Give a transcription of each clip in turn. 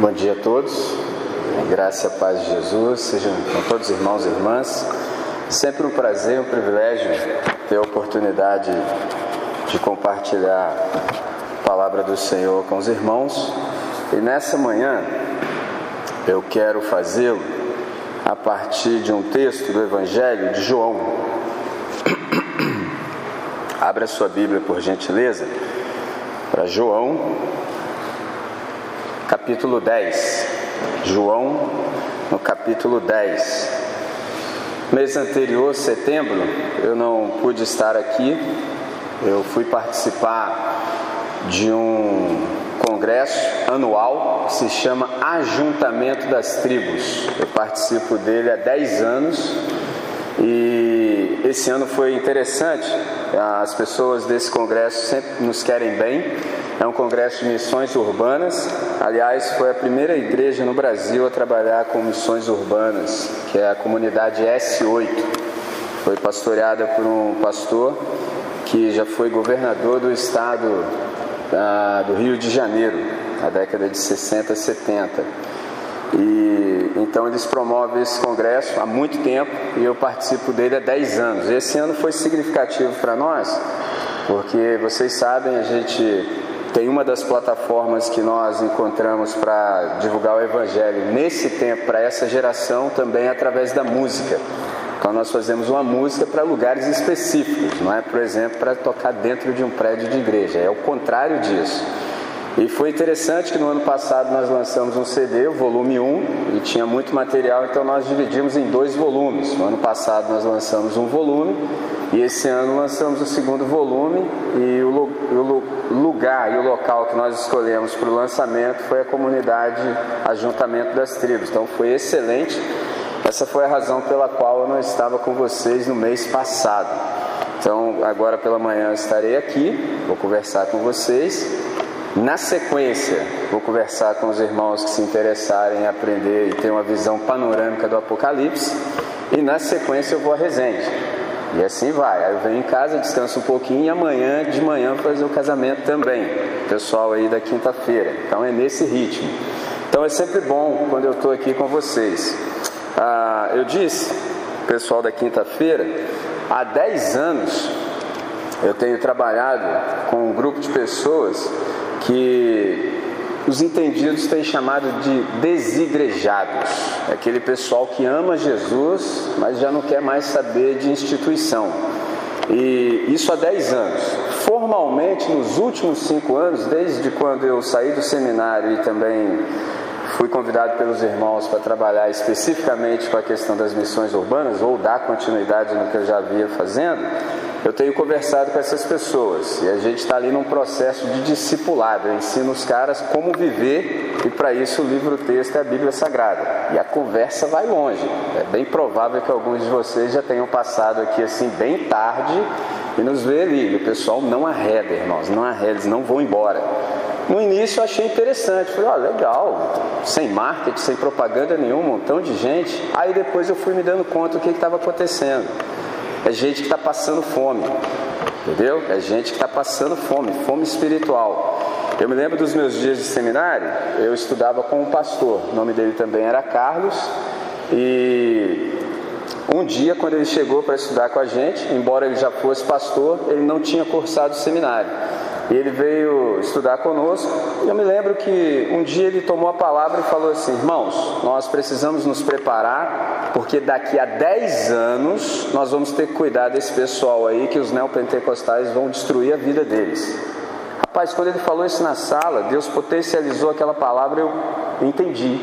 Bom dia a todos, graça e paz de Jesus, sejam com todos irmãos e irmãs. Sempre um prazer, um privilégio ter a oportunidade de compartilhar a palavra do Senhor com os irmãos. E nessa manhã eu quero fazê-lo a partir de um texto do Evangelho de João. Abra sua Bíblia, por gentileza, para João, capítulo 10. João, no capítulo 10. Mês anterior, setembro, eu não pude estar aqui. Eu fui participar de um congresso anual que se chama Ajuntamento das Tribos. Eu participo dele há 10 anos e esse ano foi interessante. As pessoas desse congresso sempre nos querem bem. É um congresso de missões urbanas. Aliás, foi a primeira igreja no Brasil a trabalhar com missões urbanas, que é a comunidade S8. Foi pastoreada por um pastor que já foi governador do estado ah, do Rio de Janeiro, na década de 60, 70. E então eles promovem esse congresso há muito tempo e eu participo dele há 10 anos. Esse ano foi significativo para nós, porque vocês sabem, a gente tem uma das plataformas que nós encontramos para divulgar o Evangelho nesse tempo, para essa geração, também através da música. Então nós fazemos uma música para lugares específicos, não é, por exemplo, para tocar dentro de um prédio de igreja, é o contrário disso. E foi interessante que no ano passado nós lançamos um CD, o volume 1, e tinha muito material, então nós dividimos em dois volumes. No ano passado nós lançamos um volume e esse ano lançamos o segundo volume e o, o lugar e o local que nós escolhemos para o lançamento foi a comunidade Ajuntamento das Tribos. Então foi excelente. Essa foi a razão pela qual eu não estava com vocês no mês passado. Então agora pela manhã estarei aqui, vou conversar com vocês na sequência, vou conversar com os irmãos que se interessarem em aprender e ter uma visão panorâmica do Apocalipse. E na sequência eu vou à resenha. E assim vai. Aí eu venho em casa, descanso um pouquinho e amanhã de manhã vou fazer o casamento também. Pessoal aí da quinta-feira. Então é nesse ritmo. Então é sempre bom quando eu estou aqui com vocês. Ah, eu disse, pessoal da quinta-feira, há 10 anos eu tenho trabalhado com um grupo de pessoas que os entendidos têm chamado de desigrejados, aquele pessoal que ama Jesus, mas já não quer mais saber de instituição. E isso há 10 anos. Formalmente, nos últimos cinco anos, desde quando eu saí do seminário e também fui convidado pelos irmãos para trabalhar especificamente com a questão das missões urbanas, ou dar continuidade no que eu já vinha fazendo, eu tenho conversado com essas pessoas e a gente está ali num processo de discipulado. Eu ensino os caras como viver e para isso o livro texto é a Bíblia Sagrada. E a conversa vai longe. É bem provável que alguns de vocês já tenham passado aqui assim bem tarde e nos vê ali. E o pessoal não arreda, irmãos, não arreda, eles não vão embora. No início eu achei interessante, falei, ó, legal, sem marketing, sem propaganda nenhuma, um montão de gente. Aí depois eu fui me dando conta do que estava acontecendo. É gente que está passando fome, entendeu? É gente que está passando fome, fome espiritual. Eu me lembro dos meus dias de seminário, eu estudava com um pastor, o nome dele também era Carlos, e um dia, quando ele chegou para estudar com a gente, embora ele já fosse pastor, ele não tinha cursado seminário. E ele veio estudar conosco. E eu me lembro que um dia ele tomou a palavra e falou assim: Irmãos, nós precisamos nos preparar, porque daqui a 10 anos nós vamos ter que cuidar desse pessoal aí que os neopentecostais vão destruir a vida deles. Rapaz, quando ele falou isso na sala, Deus potencializou aquela palavra, eu entendi.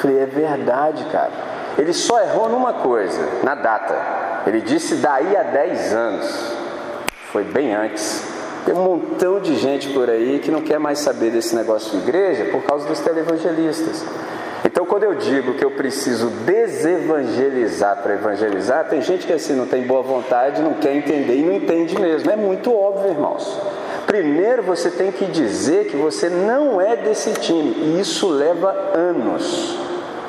Falei, é verdade, cara. Ele só errou numa coisa, na data. Ele disse daí a 10 anos. Foi bem antes. Tem um montão de gente por aí que não quer mais saber desse negócio de igreja por causa dos televangelistas. Então, quando eu digo que eu preciso desevangelizar para evangelizar, tem gente que assim não tem boa vontade, não quer entender e não entende mesmo. É muito óbvio, irmãos. Primeiro você tem que dizer que você não é desse time, e isso leva anos,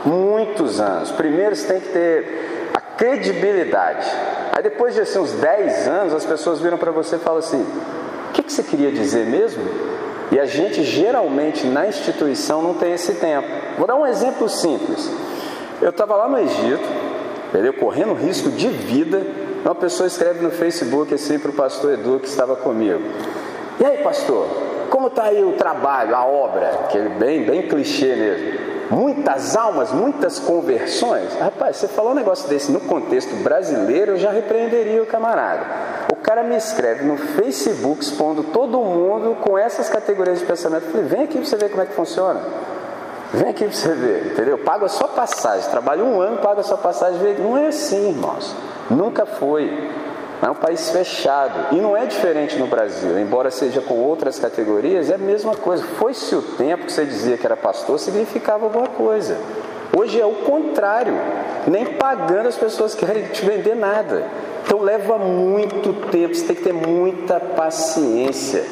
muitos anos. Primeiro você tem que ter a credibilidade. Aí depois de assim, uns 10 anos, as pessoas viram para você e falam assim: o que, que você queria dizer mesmo? E a gente geralmente na instituição não tem esse tempo. Vou dar um exemplo simples. Eu estava lá no Egito, entendeu? correndo risco de vida. Uma pessoa escreve no Facebook assim para o pastor Edu que estava comigo. E aí, pastor, como está aí o trabalho, a obra? Que é bem, bem clichê mesmo. Muitas almas, muitas conversões. Rapaz, você falou um negócio desse no contexto brasileiro, eu já repreenderia o camarada. O cara me escreve no Facebook expondo todo mundo com essas categorias de pensamento. Eu falei, vem aqui para você ver como é que funciona. Vem aqui para você ver, entendeu? Paga só passagem, trabalha um ano, paga só passagem. Não é assim, irmãos. Nunca foi. É um país fechado. E não é diferente no Brasil, embora seja com outras categorias, é a mesma coisa. Foi-se o tempo que você dizia que era pastor, significava alguma coisa. Hoje é o contrário. Nem pagando as pessoas querem te vender nada. Então leva muito tempo, você tem que ter muita paciência.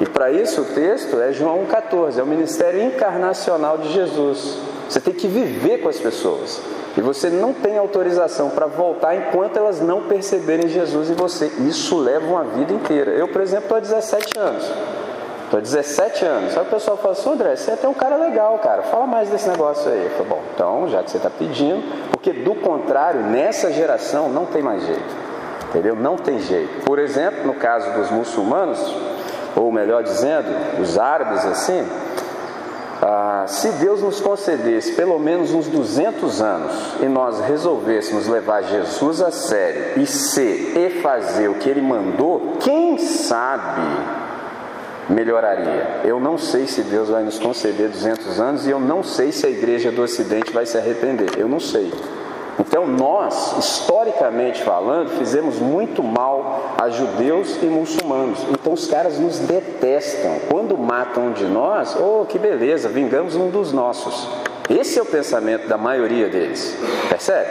E para isso o texto é João 14, é o ministério encarnacional de Jesus. Você tem que viver com as pessoas. E você não tem autorização para voltar enquanto elas não perceberem Jesus em você. Isso leva uma vida inteira. Eu, por exemplo, estou há 17 anos. Estou há 17 anos. Aí o pessoal fala assim, André, você é até um cara legal, cara. Fala mais desse negócio aí. Eu falo, bom, então, já que você está pedindo, porque do contrário, nessa geração não tem mais jeito. Entendeu? Não tem jeito. Por exemplo, no caso dos muçulmanos, ou melhor dizendo, os árabes assim, ah, se Deus nos concedesse pelo menos uns 200 anos e nós resolvêssemos levar Jesus a sério e ser e fazer o que Ele mandou, quem sabe melhoraria. Eu não sei se Deus vai nos conceder 200 anos e eu não sei se a igreja do Ocidente vai se arrepender. Eu não sei. Então, nós, historicamente falando, fizemos muito mal a judeus e muçulmanos. Então, os caras nos detestam. Quando matam um de nós, oh, que beleza, vingamos um dos nossos. Esse é o pensamento da maioria deles. Percebe?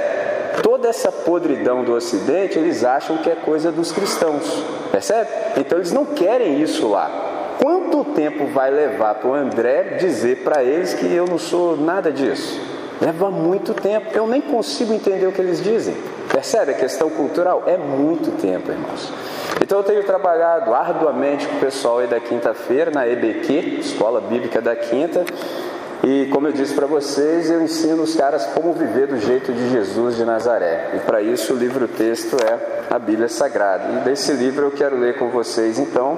Toda essa podridão do Ocidente, eles acham que é coisa dos cristãos. Percebe? Então, eles não querem isso lá. Quanto tempo vai levar para o André dizer para eles que eu não sou nada disso? Leva muito tempo. Eu nem consigo entender o que eles dizem. Percebe a questão cultural? É muito tempo, irmãos. Então eu tenho trabalhado arduamente com o pessoal aí da quinta-feira na EBQ, Escola Bíblica da Quinta. E como eu disse para vocês, eu ensino os caras como viver do jeito de Jesus de Nazaré. E para isso o livro texto é a Bíblia Sagrada. E desse livro eu quero ler com vocês então,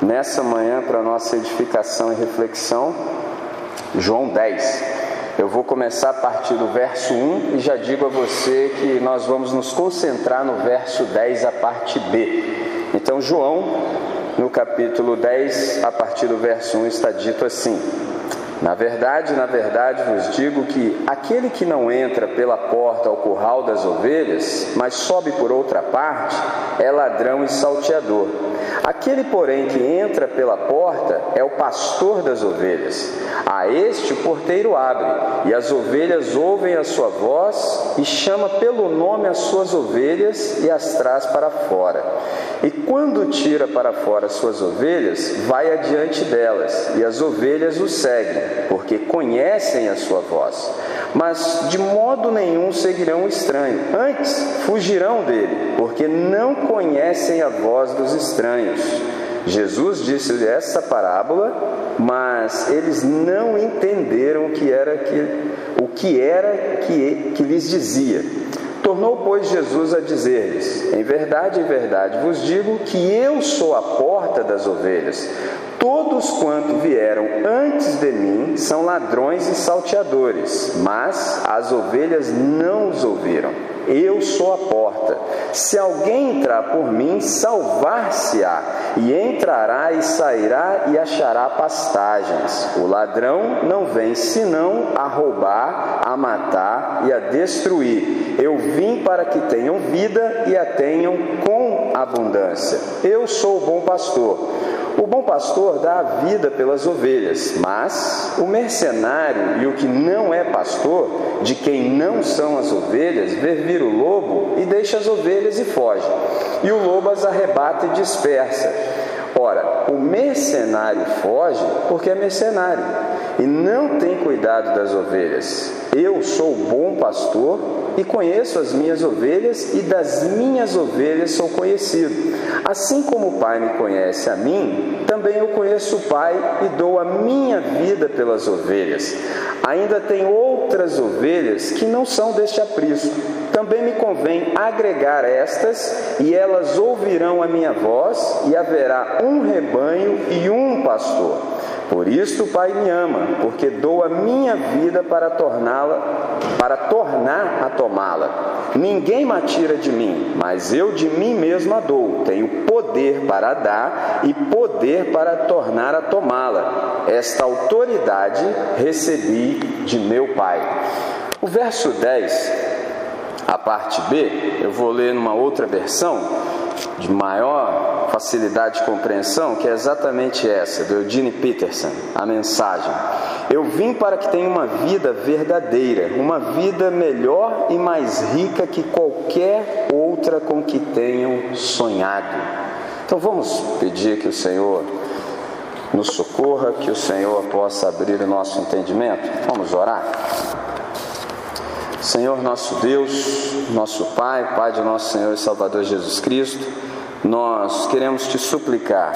nessa manhã, para nossa edificação e reflexão, João 10. Eu vou começar a partir do verso 1 e já digo a você que nós vamos nos concentrar no verso 10, a parte B. Então, João, no capítulo 10, a partir do verso 1, está dito assim: Na verdade, na verdade vos digo que aquele que não entra pela porta ao curral das ovelhas, mas sobe por outra parte, é ladrão e salteador. Aquele, porém, que entra pela porta é o pastor das ovelhas. A este o porteiro abre, e as ovelhas ouvem a sua voz, e chama pelo nome as suas ovelhas e as traz para fora. E quando tira para fora as suas ovelhas, vai adiante delas, e as ovelhas o seguem, porque conhecem a sua voz. Mas de modo nenhum seguirão o estranho, antes fugirão dele, porque não conhecem a voz dos estranhos. Jesus disse essa parábola, mas eles não entenderam o que era que, o que, era que, que lhes dizia. Tornou, pois, Jesus a dizer-lhes: Em verdade, em verdade vos digo que eu sou a porta das ovelhas. Todos quanto vieram antes de mim são ladrões e salteadores, mas as ovelhas não os ouviram. Eu sou a porta. Se alguém entrar por mim, salvar-se-á, e entrará e sairá e achará pastagens. O ladrão não vem senão a roubar, a matar e a destruir. Eu vim para que tenham vida e a tenham com abundância. Eu sou o bom pastor. O bom pastor dá a vida pelas ovelhas, mas o mercenário e o que não é pastor, de quem não são as ovelhas, vê o lobo e deixa as ovelhas e foge. E o lobo as arrebata e dispersa. Ora, o mercenário foge porque é mercenário e não tem cuidado das ovelhas. Eu sou bom pastor e conheço as minhas ovelhas, e das minhas ovelhas sou conhecido. Assim como o Pai me conhece a mim, também eu conheço o Pai e dou a minha vida pelas ovelhas. Ainda tem outras ovelhas que não são deste aprisco. Também me convém agregar estas, e elas ouvirão a minha voz, e haverá um rebanho e um pastor. Por isso o Pai me ama, porque dou a minha vida para torná-la, para tornar a tomá-la. Ninguém me tira de mim, mas eu de mim mesmo a dou. Tenho poder para dar e poder para tornar a tomá-la. Esta autoridade recebi de meu Pai. O verso 10, a parte B, eu vou ler numa outra versão de maior facilidade de compreensão, que é exatamente essa, do Eugene Peterson, a mensagem. Eu vim para que tenha uma vida verdadeira, uma vida melhor e mais rica que qualquer outra com que tenham sonhado. Então vamos pedir que o Senhor nos socorra, que o Senhor possa abrir o nosso entendimento. Vamos orar. Senhor nosso Deus, nosso Pai, Pai de nosso Senhor e Salvador Jesus Cristo, nós queremos te suplicar,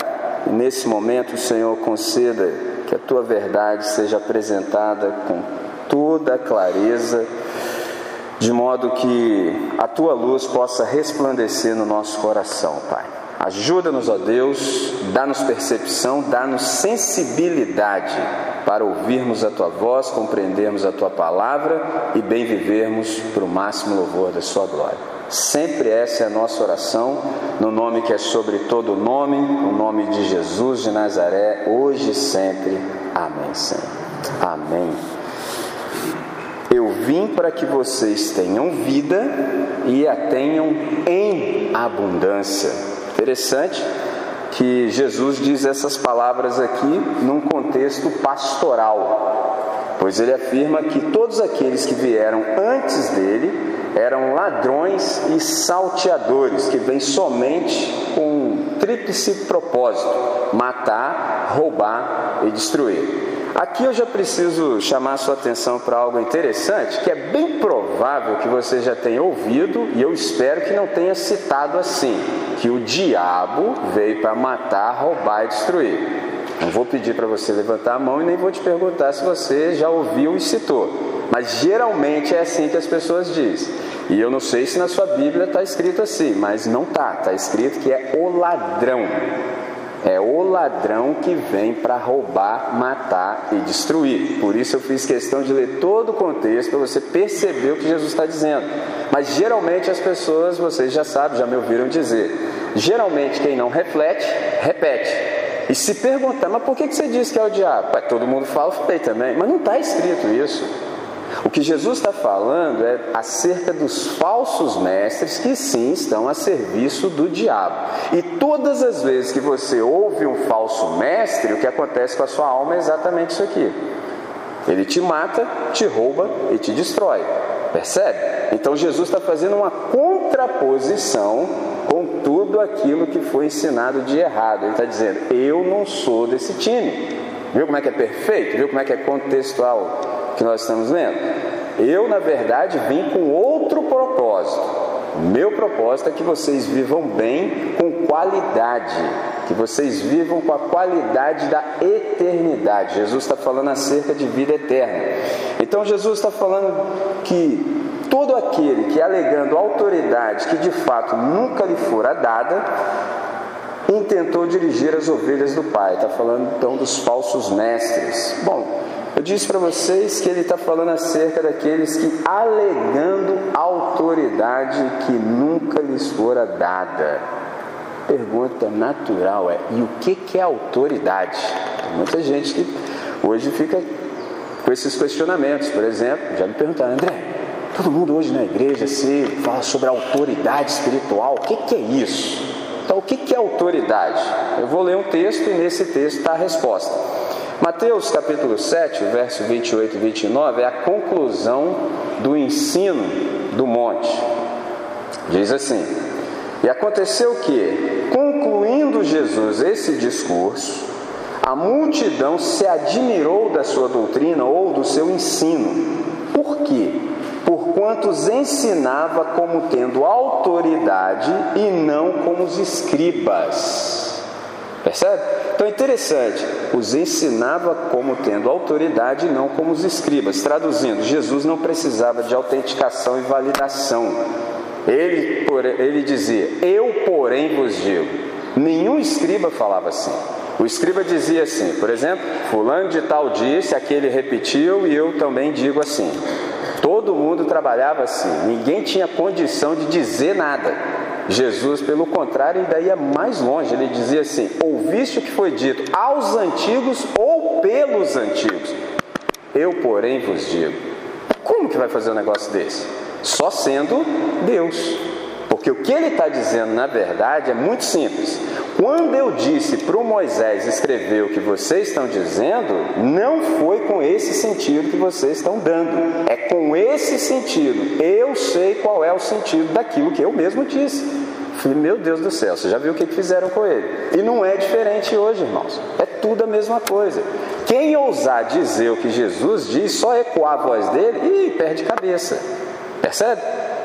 nesse momento, Senhor, conceda que a tua verdade seja apresentada com toda a clareza, de modo que a tua luz possa resplandecer no nosso coração, Pai. Ajuda-nos, ó Deus, dá-nos percepção, dá-nos sensibilidade para ouvirmos a tua voz, compreendermos a tua palavra e bem vivermos para o máximo louvor da sua glória. Sempre essa é a nossa oração, no nome que é sobre todo nome, o nome de Jesus de Nazaré, hoje e sempre. Amém, Senhor. Amém. Eu vim para que vocês tenham vida e a tenham em abundância. Interessante que Jesus diz essas palavras aqui num contexto pastoral, pois ele afirma que todos aqueles que vieram antes dele eram ladrões e salteadores que vêm somente com um tríplice propósito: matar, roubar e destruir. Aqui eu já preciso chamar a sua atenção para algo interessante, que é bem provável que você já tenha ouvido, e eu espero que não tenha citado assim: que o diabo veio para matar, roubar e destruir. Não vou pedir para você levantar a mão e nem vou te perguntar se você já ouviu e citou. Mas geralmente é assim que as pessoas dizem. E eu não sei se na sua Bíblia está escrito assim, mas não está. Está escrito que é o ladrão. É o ladrão que vem para roubar, matar e destruir. Por isso eu fiz questão de ler todo o contexto para você perceber o que Jesus está dizendo. Mas geralmente as pessoas, vocês já sabem, já me ouviram dizer. Geralmente quem não reflete, repete. E se perguntar, mas por que você disse que é o diabo? todo mundo fala, falei também. Mas não está escrito isso. O que Jesus está falando é acerca dos falsos mestres que sim estão a serviço do diabo. E todas as vezes que você ouve um falso mestre, o que acontece com a sua alma é exatamente isso aqui. Ele te mata, te rouba e te destrói. Percebe? Então Jesus está fazendo uma contraposição com tudo aquilo que foi ensinado de errado. Ele está dizendo: Eu não sou desse time. Viu como é que é perfeito? Viu como é que é contextual que nós estamos lendo? Eu, na verdade, vim com outro propósito. Meu propósito é que vocês vivam bem com qualidade, que vocês vivam com a qualidade da eternidade. Jesus está falando acerca de vida eterna. Então, Jesus está falando que todo aquele que alegando autoridade que de fato nunca lhe fora dada, intentou dirigir as ovelhas do Pai. Está falando então dos falsos mestres. Bom, eu disse para vocês que ele está falando acerca daqueles que, alegando autoridade que nunca lhes fora dada. Pergunta natural é: e o que, que é autoridade? Tem muita gente que hoje fica com esses questionamentos. Por exemplo, já me perguntaram, André, todo mundo hoje na igreja se fala sobre autoridade espiritual, o que, que é isso? Então, o que, que é autoridade? Eu vou ler um texto e nesse texto está a resposta. Mateus capítulo 7, verso 28 e 29 é a conclusão do ensino do monte. Diz assim: E aconteceu que, concluindo Jesus esse discurso, a multidão se admirou da sua doutrina ou do seu ensino. Por quê? Porquanto os ensinava como tendo autoridade e não como os escribas. Percebe? Então é interessante, os ensinava como tendo autoridade não como os escribas. Traduzindo, Jesus não precisava de autenticação e validação. Ele, ele dizia: Eu, porém, vos digo. Nenhum escriba falava assim. O escriba dizia assim, por exemplo, fulano de tal disse, aquele repetiu e eu também digo assim. Todo mundo trabalhava assim, ninguém tinha condição de dizer nada. Jesus, pelo contrário, ainda ia mais longe, ele dizia assim: Ouviste o que foi dito aos antigos ou pelos antigos? Eu, porém, vos digo. Como que vai fazer um negócio desse? Só sendo Deus. Porque o que ele está dizendo, na verdade, é muito simples. Quando eu disse para o Moisés escrever o que vocês estão dizendo, não foi com esse sentido que vocês estão dando, é com esse sentido. Eu sei qual é o sentido daquilo que eu mesmo disse. Meu Deus do céu, você já viu o que fizeram com ele? E não é diferente hoje, irmãos. É tudo a mesma coisa. Quem ousar dizer o que Jesus diz, só ecoar a voz dele, e perde cabeça. Percebe?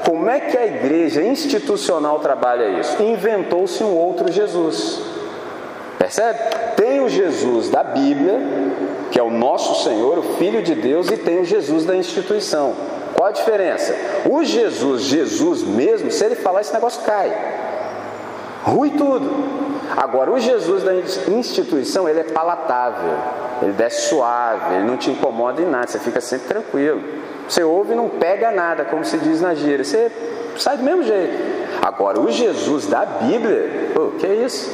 Como é que a igreja institucional trabalha isso? Inventou-se um outro Jesus. Percebe? Tem o Jesus da Bíblia, que é o nosso Senhor, o Filho de Deus, e tem o Jesus da instituição. Qual a diferença? O Jesus, Jesus mesmo, se ele falar, esse negócio cai. Rui tudo. Agora, o Jesus da instituição, ele é palatável, ele desce suave, ele não te incomoda em nada, você fica sempre tranquilo. Você ouve e não pega nada, como se diz na gíria. Você sai do mesmo jeito. Agora, o Jesus da Bíblia, o que é isso?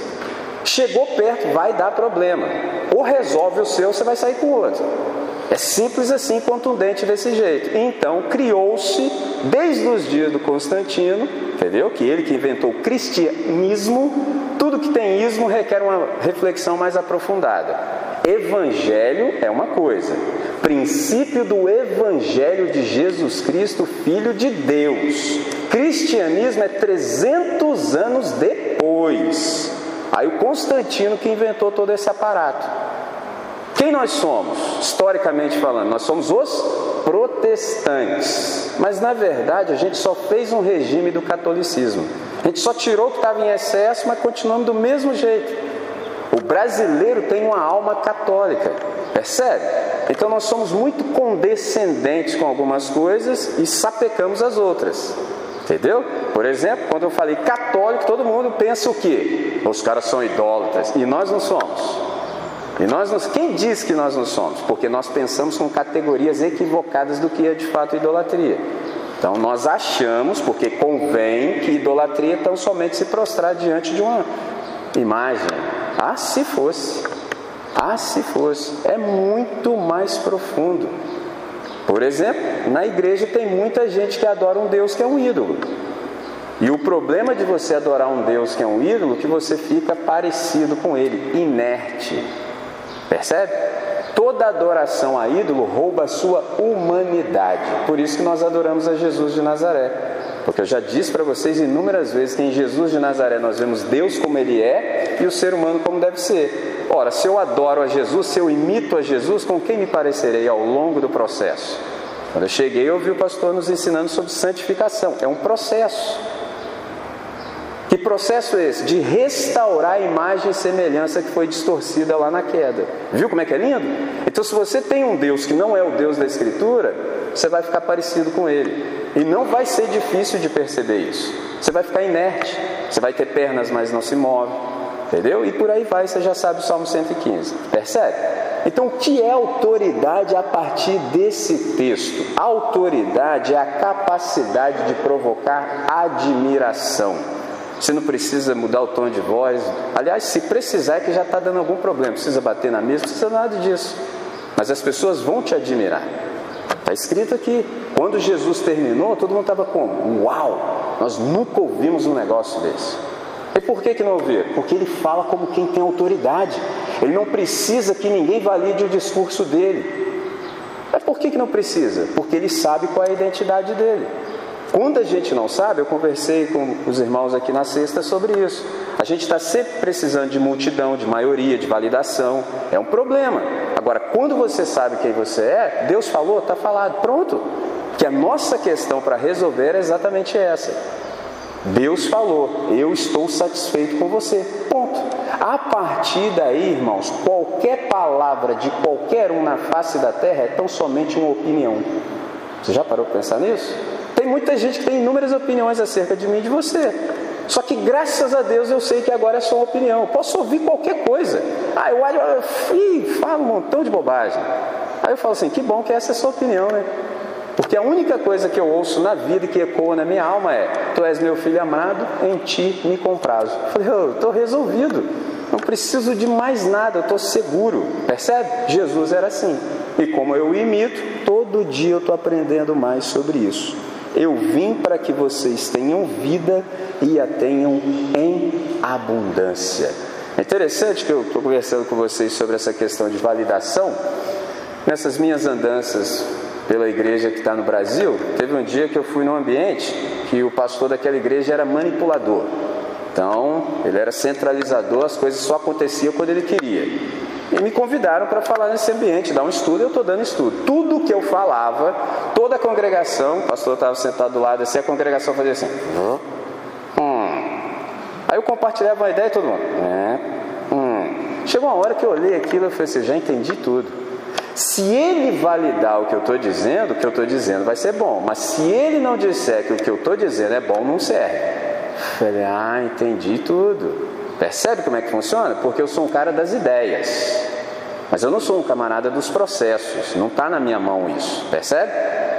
Chegou perto, vai dar problema. Ou resolve o seu, você vai sair com o outro. É simples assim, contundente desse jeito. Então, criou-se, desde os dias do Constantino, entendeu? Que ele que inventou o cristianismo, tudo que tem ismo requer uma reflexão mais aprofundada. Evangelho é uma coisa, princípio do Evangelho de Jesus Cristo, Filho de Deus. Cristianismo é 300 anos depois. Aí o Constantino que inventou todo esse aparato. Quem nós somos, historicamente falando? Nós somos os protestantes. Mas na verdade a gente só fez um regime do catolicismo. A gente só tirou o que estava em excesso, mas continuamos do mesmo jeito. O brasileiro tem uma alma católica, percebe? Então nós somos muito condescendentes com algumas coisas e sapecamos as outras. Entendeu? Por exemplo, quando eu falei católico, todo mundo pensa o quê? Os caras são idólatras. E nós não somos. E nós não, quem diz que nós não somos? Porque nós pensamos com categorias equivocadas do que é de fato idolatria. Então nós achamos, porque convém, que idolatria é tão somente se prostrar diante de uma imagem. Ah, se fosse. Ah, se fosse. É muito mais profundo. Por exemplo, na igreja tem muita gente que adora um Deus que é um ídolo. E o problema de você adorar um Deus que é um ídolo é que você fica parecido com ele, inerte. Percebe? Toda adoração a ídolo rouba a sua humanidade. Por isso que nós adoramos a Jesus de Nazaré. Porque eu já disse para vocês inúmeras vezes que em Jesus de Nazaré nós vemos Deus como ele é e o ser humano como deve ser. Ora, se eu adoro a Jesus, se eu imito a Jesus, com quem me parecerei ao longo do processo? Quando eu cheguei, eu ouvi o pastor nos ensinando sobre santificação. É um processo. Que processo é esse? De restaurar a imagem e semelhança que foi distorcida lá na queda. Viu como é que é lindo? Então, se você tem um Deus que não é o Deus da Escritura, você vai ficar parecido com ele. E não vai ser difícil de perceber isso. Você vai ficar inerte, você vai ter pernas, mas não se move. Entendeu? E por aí vai, você já sabe o Salmo 115. Percebe? Então, o que é autoridade a partir desse texto? autoridade é a capacidade de provocar admiração. Você não precisa mudar o tom de voz. Aliás, se precisar, é que já está dando algum problema. Precisa bater na mesa, não precisa nada disso. Mas as pessoas vão te admirar. Está escrito aqui. Quando Jesus terminou, todo mundo estava como? Uau! Nós nunca ouvimos um negócio desse. E por que, que não ouviram? Porque ele fala como quem tem autoridade. Ele não precisa que ninguém valide o discurso dele. Mas por que, que não precisa? Porque ele sabe qual é a identidade dele. Quando a gente não sabe, eu conversei com os irmãos aqui na sexta sobre isso. A gente está sempre precisando de multidão, de maioria, de validação. É um problema. Agora, quando você sabe quem você é, Deus falou, está falado, pronto. Que a nossa questão para resolver é exatamente essa. Deus falou, eu estou satisfeito com você. Ponto. A partir daí, irmãos, qualquer palavra de qualquer um na face da terra é tão somente uma opinião. Você já parou para pensar nisso? Tem muita gente que tem inúmeras opiniões acerca de mim e de você. Só que graças a Deus eu sei que agora é só uma opinião. Eu posso ouvir qualquer coisa. Ah, eu olho e falo um montão de bobagem. Aí eu falo assim, que bom que essa é a sua opinião, né? Porque a única coisa que eu ouço na vida e que ecoa na minha alma é: Tu és meu filho amado, em ti me comprazo. Eu falei, eu estou resolvido, não preciso de mais nada, eu estou seguro. Percebe? Jesus era assim. E como eu imito, todo dia eu estou aprendendo mais sobre isso. Eu vim para que vocês tenham vida e a tenham em abundância. É interessante que eu estou conversando com vocês sobre essa questão de validação. Nessas minhas andanças pela igreja que está no Brasil, teve um dia que eu fui num ambiente que o pastor daquela igreja era manipulador. Então, ele era centralizador, as coisas só aconteciam quando ele queria. E me convidaram para falar nesse ambiente, dar um estudo, eu estou dando estudo. Tudo que eu falava, toda a congregação, o pastor estava sentado do lado assim, a congregação fazia assim. Hum. Aí eu compartilhava uma ideia e todo mundo. É, hum. Chegou uma hora que eu olhei aquilo e falei assim, já entendi tudo. Se ele validar o que eu estou dizendo, o que eu estou dizendo vai ser bom. Mas se ele não disser que o que eu estou dizendo é bom, não serve. Falei, ah, entendi tudo. Percebe como é que funciona? Porque eu sou um cara das ideias. Mas eu não sou um camarada dos processos, não está na minha mão isso, percebe?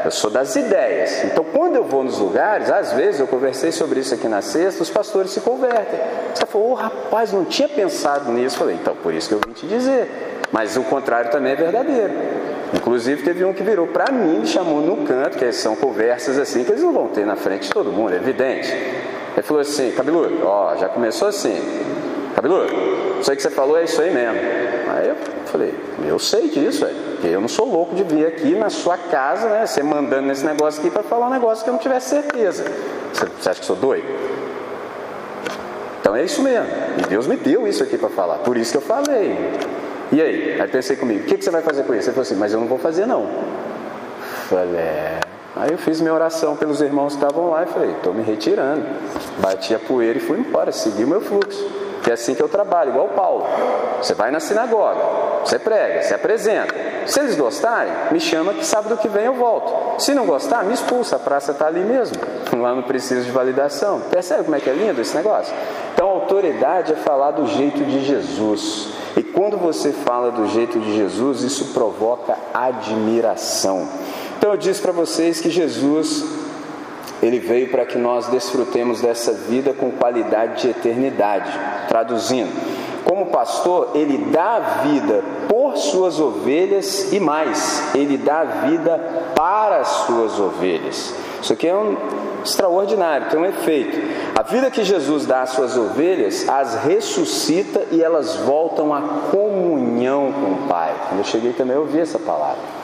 Eu sou das ideias. Então, quando eu vou nos lugares, às vezes eu conversei sobre isso aqui na sexta, os pastores se convertem. Você falou, oh, rapaz, não tinha pensado nisso. Eu falei, então por isso que eu vim te dizer. Mas o contrário também é verdadeiro. Inclusive, teve um que virou para mim, me chamou no canto, que são conversas assim, que eles não vão ter na frente de todo mundo, é evidente. Ele falou assim, cabeludo, ó, já começou assim. Cabeludo, isso aí que você falou é isso aí mesmo. Aí eu falei, eu sei disso, velho. Eu não sou louco de vir aqui na sua casa, né? Você mandando nesse negócio aqui para falar um negócio que eu não tivesse certeza. Você, você acha que sou doido? Então é isso mesmo. E Deus me deu isso aqui para falar. Por isso que eu falei. E aí? Aí pensei comigo, o que, que você vai fazer com isso? Ele falou assim, mas eu não vou fazer não. Falei, é. Aí eu fiz minha oração pelos irmãos que estavam lá e falei, estou me retirando. Bati a poeira e fui embora, segui o meu fluxo. Que é assim que eu trabalho, igual o Paulo. Você vai na sinagoga, você prega, se apresenta. Se eles gostarem, me chama que sábado que vem eu volto. Se não gostar, me expulsa, a praça está ali mesmo. Lá não preciso de validação. Percebe como é que é lindo esse negócio? Então, autoridade é falar do jeito de Jesus. E quando você fala do jeito de Jesus, isso provoca admiração. Então eu disse para vocês que Jesus ele veio para que nós desfrutemos dessa vida com qualidade de eternidade. Traduzindo, como pastor, ele dá vida por suas ovelhas e mais, ele dá vida para as suas ovelhas. Isso aqui é um extraordinário, tem um efeito. A vida que Jesus dá às suas ovelhas, as ressuscita e elas voltam à comunhão com o Pai. Quando eu cheguei também eu ouvi essa palavra.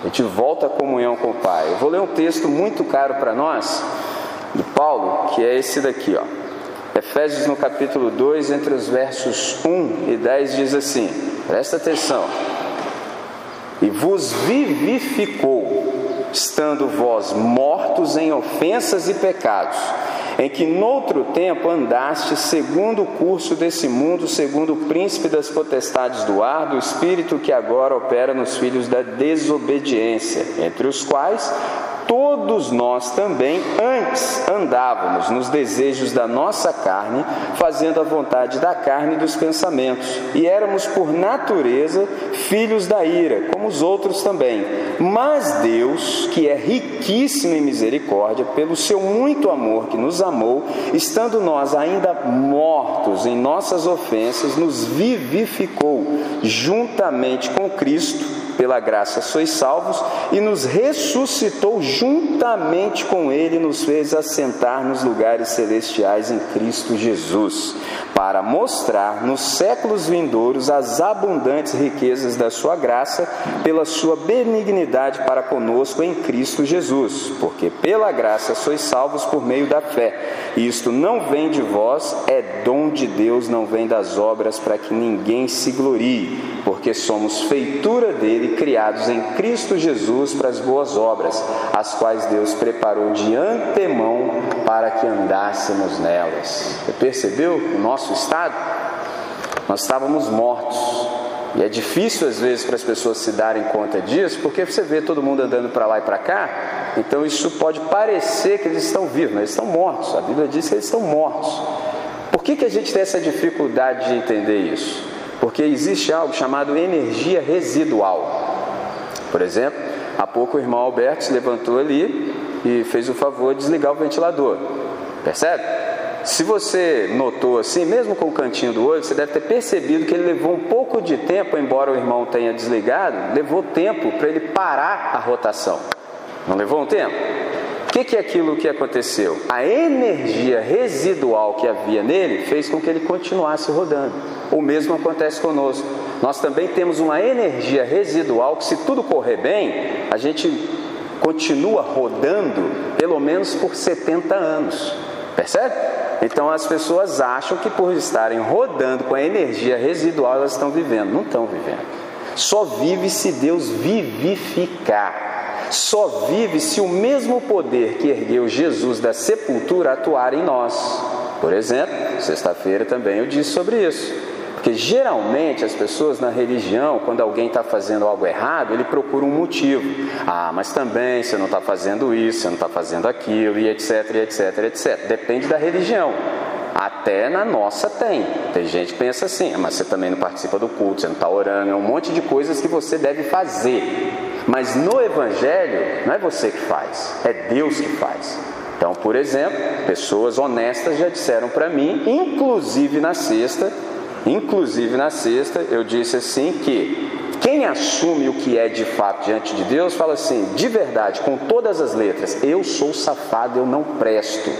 A gente volta à comunhão com o Pai. Eu vou ler um texto muito caro para nós, de Paulo, que é esse daqui, ó. Efésios no capítulo 2, entre os versos 1 e 10, diz assim: presta atenção. E vos vivificou, estando vós mortos em ofensas e pecados em que noutro tempo andaste segundo o curso desse mundo, segundo o príncipe das potestades do ar, do espírito que agora opera nos filhos da desobediência, entre os quais todos nós também antes andávamos nos desejos da nossa carne, fazendo a vontade da carne e dos pensamentos, e éramos por natureza filhos da ira, como os outros também. Mas Deus, que é riquíssimo em misericórdia, pelo seu muito amor que nos amou, estando nós ainda mortos em nossas ofensas, nos vivificou juntamente com Cristo pela graça sois salvos, e nos ressuscitou juntamente com Ele, nos fez assentar nos lugares celestiais em Cristo Jesus, para mostrar nos séculos vindouros as abundantes riquezas da Sua graça, pela Sua benignidade para conosco em Cristo Jesus, porque pela graça sois salvos por meio da fé. Isto não vem de vós, é dom de Deus, não vem das obras, para que ninguém se glorie, porque somos feitura dele, criados em Cristo Jesus para as boas obras, as quais Deus preparou de antemão para que andássemos nelas. Você percebeu o nosso estado? Nós estávamos mortos. E é difícil às vezes para as pessoas se darem conta disso, porque você vê todo mundo andando para lá e para cá, então isso pode parecer que eles estão vivos, mas eles estão mortos. A Bíblia diz que eles estão mortos. Por que, que a gente tem essa dificuldade de entender isso? Porque existe algo chamado energia residual. Por exemplo, há pouco o irmão Alberto se levantou ali e fez o favor de desligar o ventilador. Percebe? Se você notou assim, mesmo com o cantinho do olho, você deve ter percebido que ele levou um pouco de tempo, embora o irmão tenha desligado, levou tempo para ele parar a rotação. Não levou um tempo? O que, que é aquilo que aconteceu? A energia residual que havia nele fez com que ele continuasse rodando. O mesmo acontece conosco. Nós também temos uma energia residual que, se tudo correr bem, a gente continua rodando pelo menos por 70 anos. Percebe? Então as pessoas acham que por estarem rodando com a energia residual elas estão vivendo. Não estão vivendo. Só vive se Deus vivificar só vive se o mesmo poder que ergueu Jesus da sepultura atuar em nós. Por exemplo, sexta-feira também eu disse sobre isso. Porque geralmente as pessoas na religião, quando alguém está fazendo algo errado, ele procura um motivo. Ah, mas também você não está fazendo isso, você não está fazendo aquilo, e etc, e etc, etc. Depende da religião. Até na nossa tem. Tem gente que pensa assim, ah, mas você também não participa do culto, você não está orando, é um monte de coisas que você deve fazer. Mas no Evangelho, não é você que faz, é Deus que faz. Então, por exemplo, pessoas honestas já disseram para mim, inclusive na sexta, inclusive na sexta, eu disse assim que quem assume o que é de fato diante de Deus fala assim, de verdade, com todas as letras, eu sou safado, eu não presto.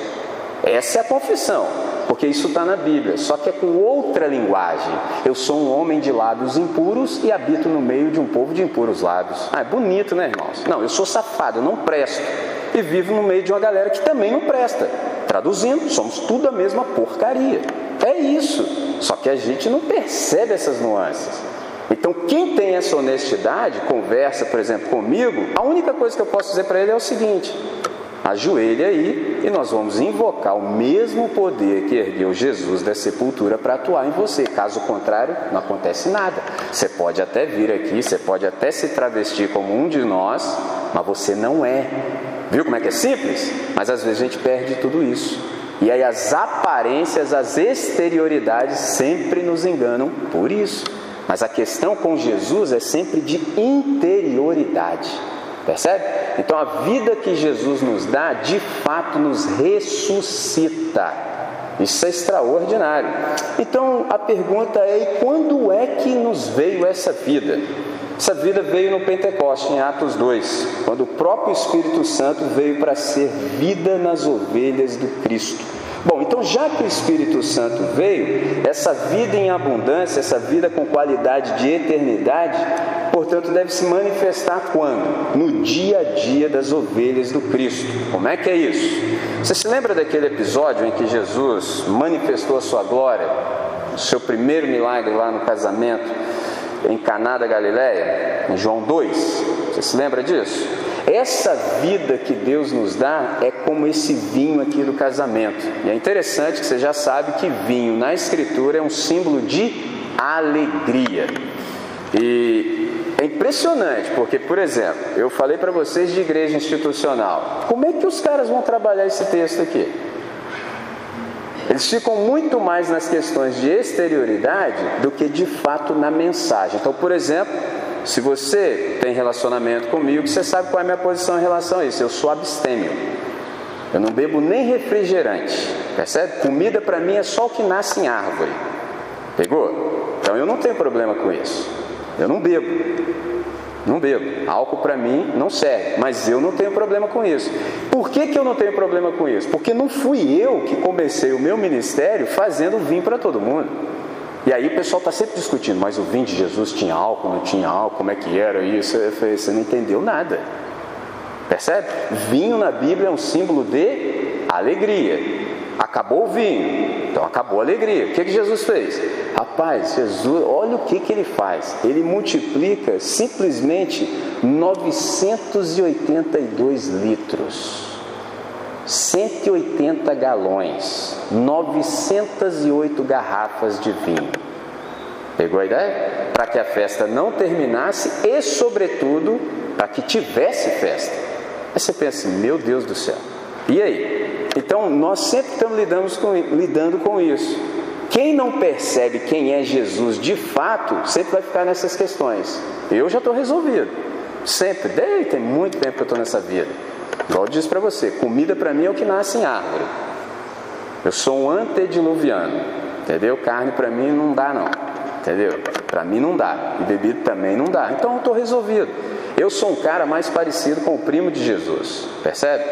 Essa é a confissão porque isso está na Bíblia, só que é com outra linguagem. Eu sou um homem de lábios impuros e habito no meio de um povo de impuros lábios. Ah, é bonito, né, irmãos? Não, eu sou safado, eu não presto. E vivo no meio de uma galera que também não presta. Traduzindo, somos tudo a mesma porcaria. É isso. Só que a gente não percebe essas nuances. Então, quem tem essa honestidade, conversa, por exemplo, comigo, a única coisa que eu posso dizer para ele é o seguinte: Ajoelhe aí e nós vamos invocar o mesmo poder que ergueu Jesus da sepultura para atuar em você. Caso contrário, não acontece nada. Você pode até vir aqui, você pode até se travestir como um de nós, mas você não é. Viu como é que é simples? Mas às vezes a gente perde tudo isso. E aí as aparências, as exterioridades sempre nos enganam por isso. Mas a questão com Jesus é sempre de interioridade. Percebe? Então a vida que Jesus nos dá, de fato, nos ressuscita. Isso é extraordinário. Então a pergunta é: e quando é que nos veio essa vida? Essa vida veio no Pentecoste, em Atos 2, quando o próprio Espírito Santo veio para ser vida nas ovelhas do Cristo. Bom, então já que o Espírito Santo veio, essa vida em abundância, essa vida com qualidade de eternidade, portanto, deve se manifestar quando? No dia a dia das ovelhas do Cristo. Como é que é isso? Você se lembra daquele episódio em que Jesus manifestou a sua glória, o seu primeiro milagre lá no casamento em Caná da Galileia, em João 2? Você se lembra disso? Essa vida que Deus nos dá é como esse vinho aqui do casamento. E é interessante que você já sabe que vinho na Escritura é um símbolo de alegria. E é impressionante, porque, por exemplo, eu falei para vocês de igreja institucional. Como é que os caras vão trabalhar esse texto aqui? Eles ficam muito mais nas questões de exterioridade do que de fato na mensagem. Então, por exemplo, se você tem relacionamento comigo, você sabe qual é a minha posição em relação a isso. Eu sou abstêmio. Eu não bebo nem refrigerante. Percebe? Comida para mim é só o que nasce em árvore. Pegou? Então eu não tenho problema com isso. Eu não bebo. Não bebo. Álcool para mim não serve, mas eu não tenho problema com isso. Por que, que eu não tenho problema com isso? Porque não fui eu que comecei o meu ministério fazendo vinho para todo mundo. E aí o pessoal está sempre discutindo, mas o vinho de Jesus tinha álcool, não tinha álcool, como é que era isso? Eu falei, você não entendeu nada. Percebe? Vinho na Bíblia é um símbolo de alegria. Acabou o vinho, então acabou a alegria. O que, que Jesus fez? Rapaz, Jesus, olha o que, que ele faz. Ele multiplica simplesmente 982 litros. 180 galões, 908 garrafas de vinho. Pegou a ideia? Para que a festa não terminasse e, sobretudo, para que tivesse festa. Aí você pensa, meu Deus do céu, e aí? Então, nós sempre estamos lidando com, lidando com isso. Quem não percebe quem é Jesus de fato, sempre vai ficar nessas questões. Eu já estou resolvido. Sempre. Desde tem muito tempo que eu estou nessa vida. Igual disse para você, comida para mim é o que nasce em árvore. Eu sou um antediluviano. Entendeu? Carne para mim não dá não. Entendeu? Para mim não dá. E bebida também não dá. Então eu estou resolvido. Eu sou um cara mais parecido com o primo de Jesus. Percebe?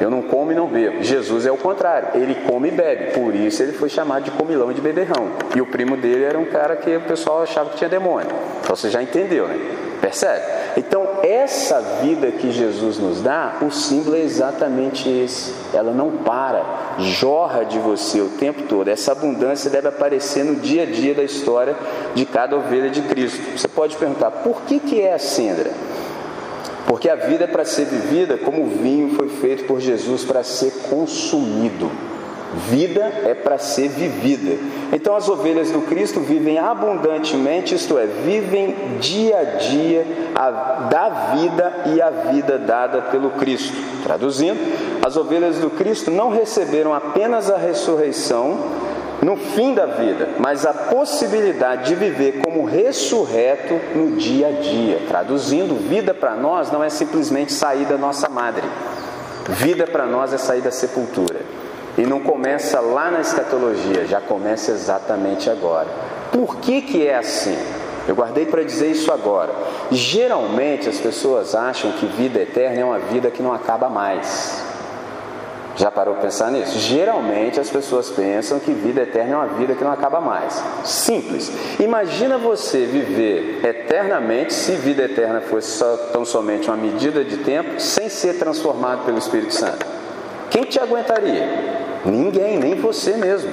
Eu não como e não bebo. Jesus é o contrário, ele come e bebe. Por isso ele foi chamado de comilão e de beberrão. E o primo dele era um cara que o pessoal achava que tinha demônio. Então você já entendeu, né? Percebe? Então, essa vida que Jesus nos dá, o símbolo é exatamente esse. Ela não para, jorra de você o tempo todo. Essa abundância deve aparecer no dia a dia da história de cada ovelha de Cristo. Você pode perguntar, por que, que é assim, André? Porque a vida é para ser vivida como o vinho foi feito por Jesus para ser consumido. Vida é para ser vivida. Então as ovelhas do Cristo vivem abundantemente, isto é, vivem dia a dia a, da vida e a vida dada pelo Cristo. Traduzindo, as ovelhas do Cristo não receberam apenas a ressurreição, no fim da vida, mas a possibilidade de viver como ressurreto no dia a dia. Traduzindo, vida para nós não é simplesmente sair da nossa madre. Vida para nós é sair da sepultura. E não começa lá na escatologia, já começa exatamente agora. Por que, que é assim? Eu guardei para dizer isso agora. Geralmente as pessoas acham que vida eterna é uma vida que não acaba mais. Já parou para pensar nisso? Geralmente as pessoas pensam que vida eterna é uma vida que não acaba mais. Simples. Imagina você viver eternamente, se vida eterna fosse só, tão somente uma medida de tempo, sem ser transformado pelo Espírito Santo. Quem te aguentaria? Ninguém, nem você mesmo.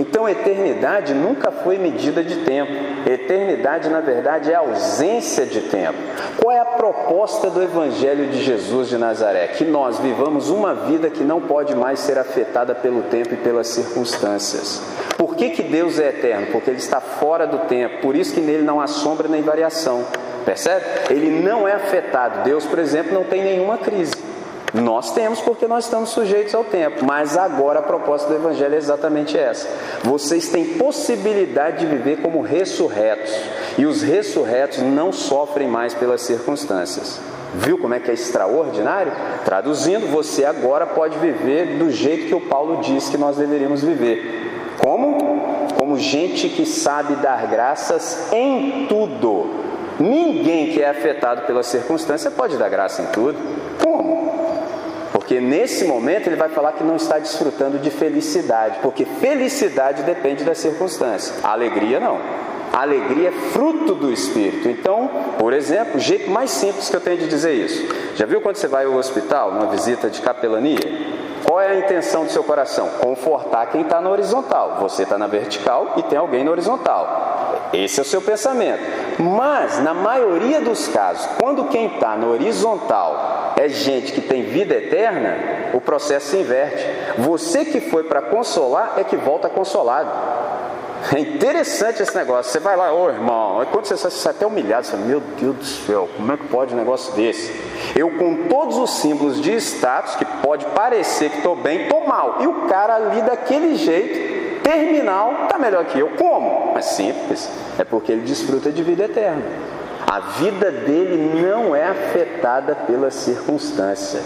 Então, eternidade nunca foi medida de tempo. Eternidade, na verdade, é ausência de tempo. Qual é a proposta do Evangelho de Jesus de Nazaré? Que nós vivamos uma vida que não pode mais ser afetada pelo tempo e pelas circunstâncias. Por que, que Deus é eterno? Porque Ele está fora do tempo, por isso que nele não há sombra nem variação. Percebe? Ele não é afetado. Deus, por exemplo, não tem nenhuma crise. Nós temos porque nós estamos sujeitos ao tempo, mas agora a proposta do Evangelho é exatamente essa. Vocês têm possibilidade de viver como ressurretos, e os ressurretos não sofrem mais pelas circunstâncias. Viu como é que é extraordinário? Traduzindo, você agora pode viver do jeito que o Paulo diz que nós deveríamos viver. Como? Como gente que sabe dar graças em tudo. Ninguém que é afetado pela circunstância pode dar graça em tudo. Como? Porque nesse momento ele vai falar que não está desfrutando de felicidade, porque felicidade depende das circunstâncias, alegria não. A alegria é fruto do Espírito. Então, por exemplo, o jeito mais simples que eu tenho de dizer isso. Já viu quando você vai ao hospital, numa visita de capelania? Qual é a intenção do seu coração? Confortar quem está na horizontal. Você está na vertical e tem alguém na horizontal. Esse é o seu pensamento. Mas, na maioria dos casos, quando quem está na horizontal é gente que tem vida eterna, o processo se inverte. Você que foi para consolar é que volta consolado. É interessante esse negócio. Você vai lá, ô irmão, quando você sai, você sai até humilhado, você fala, meu Deus do céu, como é que pode um negócio desse? Eu, com todos os símbolos de status, que pode parecer que estou bem, estou mal. E o cara ali daquele jeito, terminal, está melhor que eu. Como? É simples. É porque ele desfruta de vida eterna. A vida dele não é afetada pela circunstância.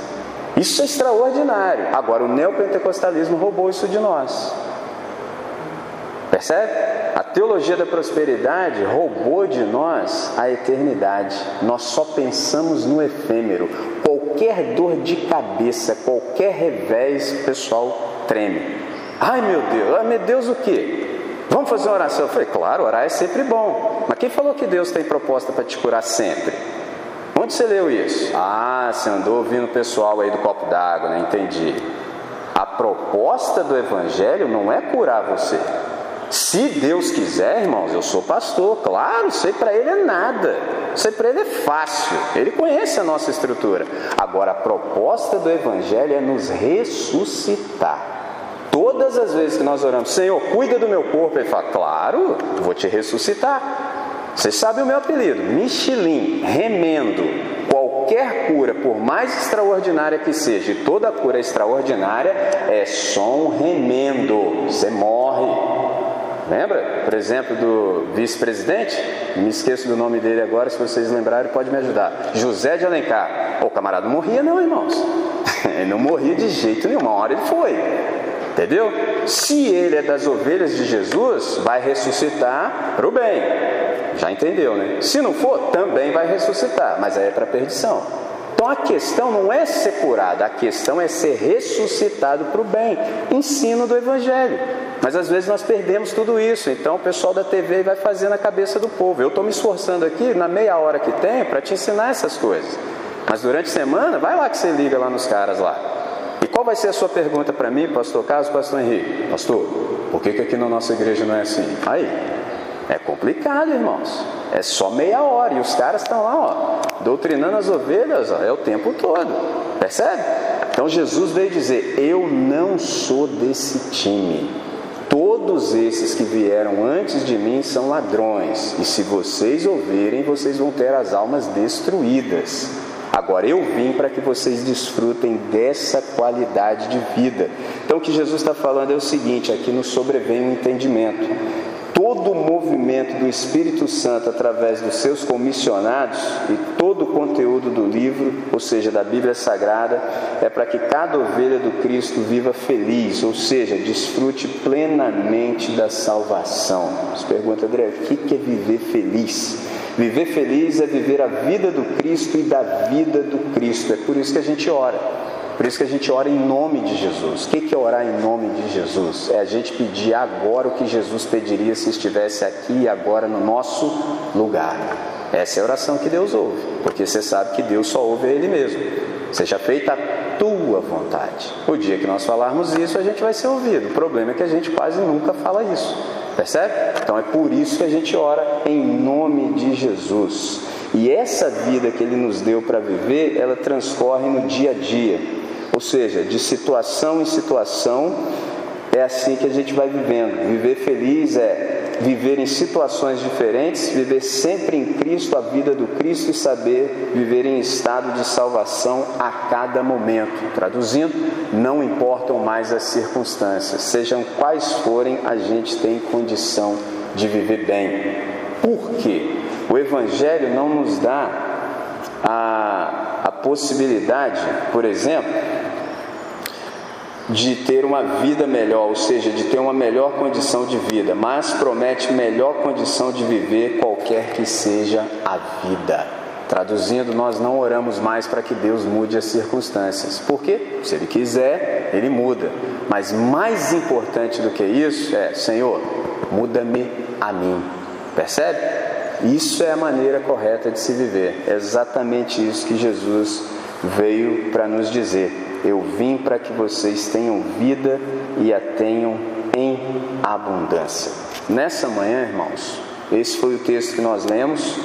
Isso é extraordinário. Agora, o neopentecostalismo roubou isso de nós. Percebe? A teologia da prosperidade roubou de nós a eternidade. Nós só pensamos no efêmero. Qualquer dor de cabeça, qualquer revés, o pessoal treme. Ai meu Deus, ai meu Deus o quê? Vamos fazer uma oração? Eu falei, claro, orar é sempre bom. Mas quem falou que Deus tem proposta para te curar sempre? Onde você leu isso? Ah, você andou ouvindo o pessoal aí do copo d'água, né? Entendi. A proposta do Evangelho não é curar você. Se Deus quiser, irmãos, eu sou pastor, claro, sei para ele é nada, sei para ele é fácil, ele conhece a nossa estrutura. Agora, a proposta do Evangelho é nos ressuscitar. Todas as vezes que nós oramos, Senhor, cuida do meu corpo, ele fala, claro, vou te ressuscitar. Você sabe o meu apelido, Michelin, remendo. Qualquer cura, por mais extraordinária que seja, e toda cura extraordinária é só um remendo. Você morre, Lembra, por exemplo, do vice-presidente? Me esqueço do nome dele agora, se vocês lembrarem, pode me ajudar. José de Alencar. O camarada morria, não, irmãos. Ele não morria de jeito nenhum, uma hora ele foi. Entendeu? Se ele é das ovelhas de Jesus, vai ressuscitar para o bem. Já entendeu, né? Se não for, também vai ressuscitar, mas aí é para perdição. Então a questão não é ser curado, a questão é ser ressuscitado para o bem. Ensino do Evangelho. Mas às vezes nós perdemos tudo isso, então o pessoal da TV vai fazer na cabeça do povo. Eu estou me esforçando aqui, na meia hora que tem, para te ensinar essas coisas. Mas durante a semana, vai lá que você liga lá nos caras lá. Qual vai ser a sua pergunta para mim, pastor Carlos, pastor Henrique? Pastor, por que, que aqui na nossa igreja não é assim? Aí, é complicado, irmãos. É só meia hora e os caras estão lá, ó, doutrinando as ovelhas, ó, é o tempo todo. Percebe? Então Jesus veio dizer: Eu não sou desse time. Todos esses que vieram antes de mim são ladrões, e se vocês ouvirem, vocês vão ter as almas destruídas. Agora eu vim para que vocês desfrutem dessa qualidade de vida. Então o que Jesus está falando é o seguinte: aqui nos sobrevém um entendimento todo o movimento do Espírito Santo através dos seus comissionados e todo o conteúdo do livro, ou seja, da Bíblia Sagrada, é para que cada ovelha do Cristo viva feliz, ou seja, desfrute plenamente da salvação. Você pergunta, André, o que é viver feliz? Viver feliz é viver a vida do Cristo e da vida do Cristo. É por isso que a gente ora. Por isso que a gente ora em nome de Jesus. O que é orar em nome de Jesus? É a gente pedir agora o que Jesus pediria se estivesse aqui e agora no nosso lugar. Essa é a oração que Deus ouve, porque você sabe que Deus só ouve a Ele mesmo. Seja feita a tua vontade. O dia que nós falarmos isso, a gente vai ser ouvido. O problema é que a gente quase nunca fala isso. Percebe? Então é por isso que a gente ora em nome de Jesus. E essa vida que Ele nos deu para viver, ela transcorre no dia a dia. Ou seja, de situação em situação, é assim que a gente vai vivendo. Viver feliz é viver em situações diferentes, viver sempre em Cristo, a vida do Cristo e saber viver em estado de salvação a cada momento. Traduzindo, não importam mais as circunstâncias, sejam quais forem, a gente tem condição de viver bem. Por quê? O Evangelho não nos dá a, a possibilidade, por exemplo, de ter uma vida melhor, ou seja, de ter uma melhor condição de vida, mas promete melhor condição de viver qualquer que seja a vida. Traduzindo, nós não oramos mais para que Deus mude as circunstâncias. Por quê? Se Ele quiser, Ele muda. Mas mais importante do que isso é: Senhor, muda-me a mim. Percebe? Isso é a maneira correta de se viver. É exatamente isso que Jesus veio para nos dizer. Eu vim para que vocês tenham vida e a tenham em abundância. Nessa manhã, irmãos, esse foi o texto que nós lemos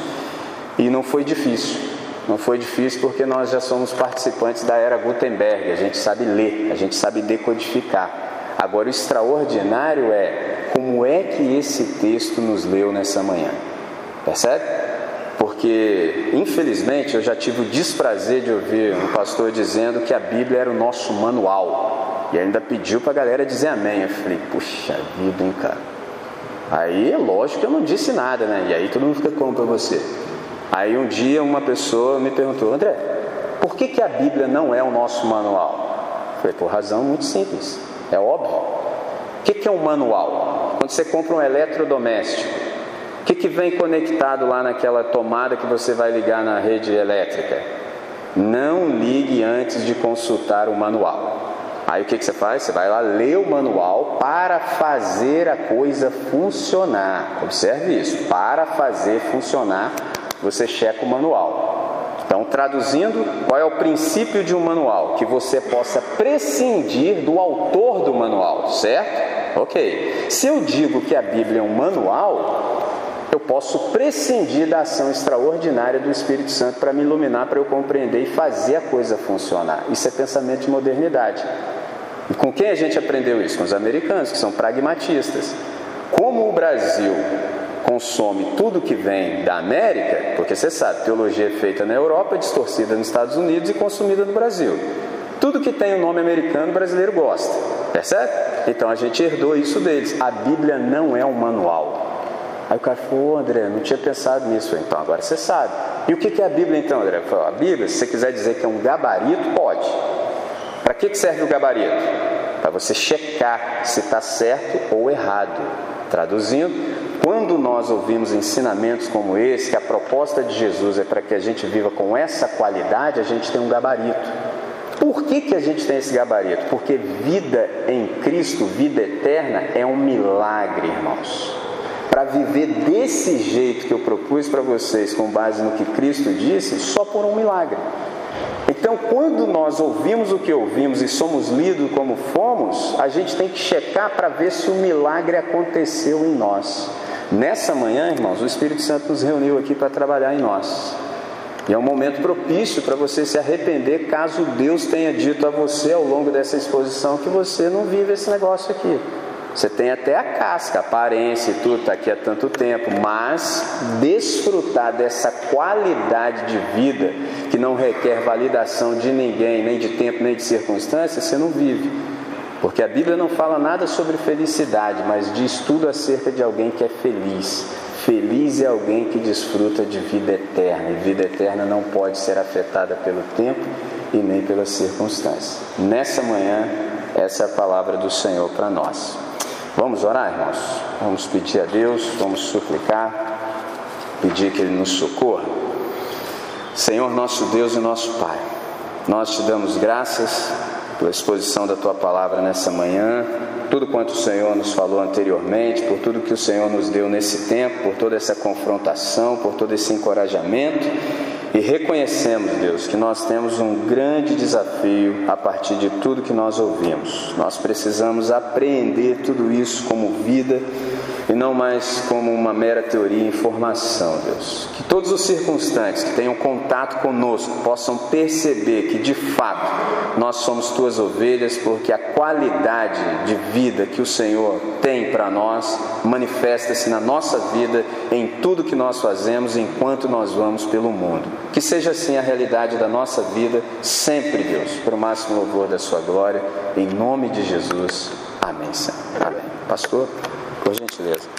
e não foi difícil. Não foi difícil porque nós já somos participantes da era Gutenberg, a gente sabe ler, a gente sabe decodificar. Agora, o extraordinário é como é que esse texto nos leu nessa manhã. Percebe? Porque infelizmente eu já tive o desprazer de ouvir um pastor dizendo que a Bíblia era o nosso manual e ainda pediu para a galera dizer amém. Eu falei, puxa vida, hein, cara. Aí é lógico que eu não disse nada, né? E aí todo mundo fica como para você. Aí um dia uma pessoa me perguntou, André, por que, que a Bíblia não é o nosso manual? Eu falei, por razão muito simples, é óbvio. O que, que é um manual? Quando você compra um eletrodoméstico, que, que vem conectado lá naquela tomada que você vai ligar na rede elétrica? Não ligue antes de consultar o manual. Aí o que, que você faz? Você vai lá ler o manual para fazer a coisa funcionar. Observe isso. Para fazer funcionar, você checa o manual. Então, traduzindo, qual é o princípio de um manual? Que você possa prescindir do autor do manual, certo? Ok. Se eu digo que a Bíblia é um manual, eu posso prescindir da ação extraordinária do Espírito Santo para me iluminar, para eu compreender e fazer a coisa funcionar. Isso é pensamento de modernidade. E com quem a gente aprendeu isso? Com os americanos, que são pragmatistas. Como o Brasil consome tudo que vem da América, porque você sabe, teologia é feita na Europa, é distorcida nos Estados Unidos e consumida no Brasil. Tudo que tem o nome americano, o brasileiro gosta, percebe? Então a gente herdou isso deles. A Bíblia não é um manual. Aí o cara falou, André, não tinha pensado nisso. Então agora você sabe. E o que é a Bíblia então, André? Falei, a Bíblia, se você quiser dizer que é um gabarito, pode. Para que serve o gabarito? Para você checar se está certo ou errado. Traduzindo, quando nós ouvimos ensinamentos como esse, que a proposta de Jesus é para que a gente viva com essa qualidade, a gente tem um gabarito. Por que, que a gente tem esse gabarito? Porque vida em Cristo, vida eterna, é um milagre, irmãos. Para viver desse jeito que eu propus para vocês, com base no que Cristo disse, só por um milagre. Então, quando nós ouvimos o que ouvimos e somos lidos como fomos, a gente tem que checar para ver se o milagre aconteceu em nós. Nessa manhã, irmãos, o Espírito Santo nos reuniu aqui para trabalhar em nós. E é um momento propício para você se arrepender caso Deus tenha dito a você ao longo dessa exposição que você não vive esse negócio aqui. Você tem até a casca, a aparência e tudo, está aqui há tanto tempo, mas desfrutar dessa qualidade de vida que não requer validação de ninguém, nem de tempo, nem de circunstância, você não vive. Porque a Bíblia não fala nada sobre felicidade, mas diz tudo acerca de alguém que é feliz. Feliz é alguém que desfruta de vida eterna, e vida eterna não pode ser afetada pelo tempo e nem pelas circunstâncias. Nessa manhã, essa é a palavra do Senhor para nós. Vamos orar, irmãos? Vamos pedir a Deus, vamos suplicar, pedir que Ele nos socorra. Senhor, nosso Deus e nosso Pai, nós te damos graças pela exposição da Tua palavra nessa manhã, tudo quanto o Senhor nos falou anteriormente, por tudo que o Senhor nos deu nesse tempo, por toda essa confrontação, por todo esse encorajamento e reconhecemos, Deus, que nós temos um grande desafio a partir de tudo que nós ouvimos. Nós precisamos apreender tudo isso como vida e não mais como uma mera teoria e informação, Deus. Que todos os circunstantes que tenham contato conosco possam perceber que de fato nós somos tuas ovelhas, porque a qualidade de vida que o Senhor tem para nós manifesta-se na nossa vida, em tudo que nós fazemos enquanto nós vamos pelo mundo. Que seja assim a realidade da nossa vida, sempre, Deus, para o máximo louvor da Sua glória, em nome de Jesus. Amém, Senhor. Amém. Pastor, por gentileza.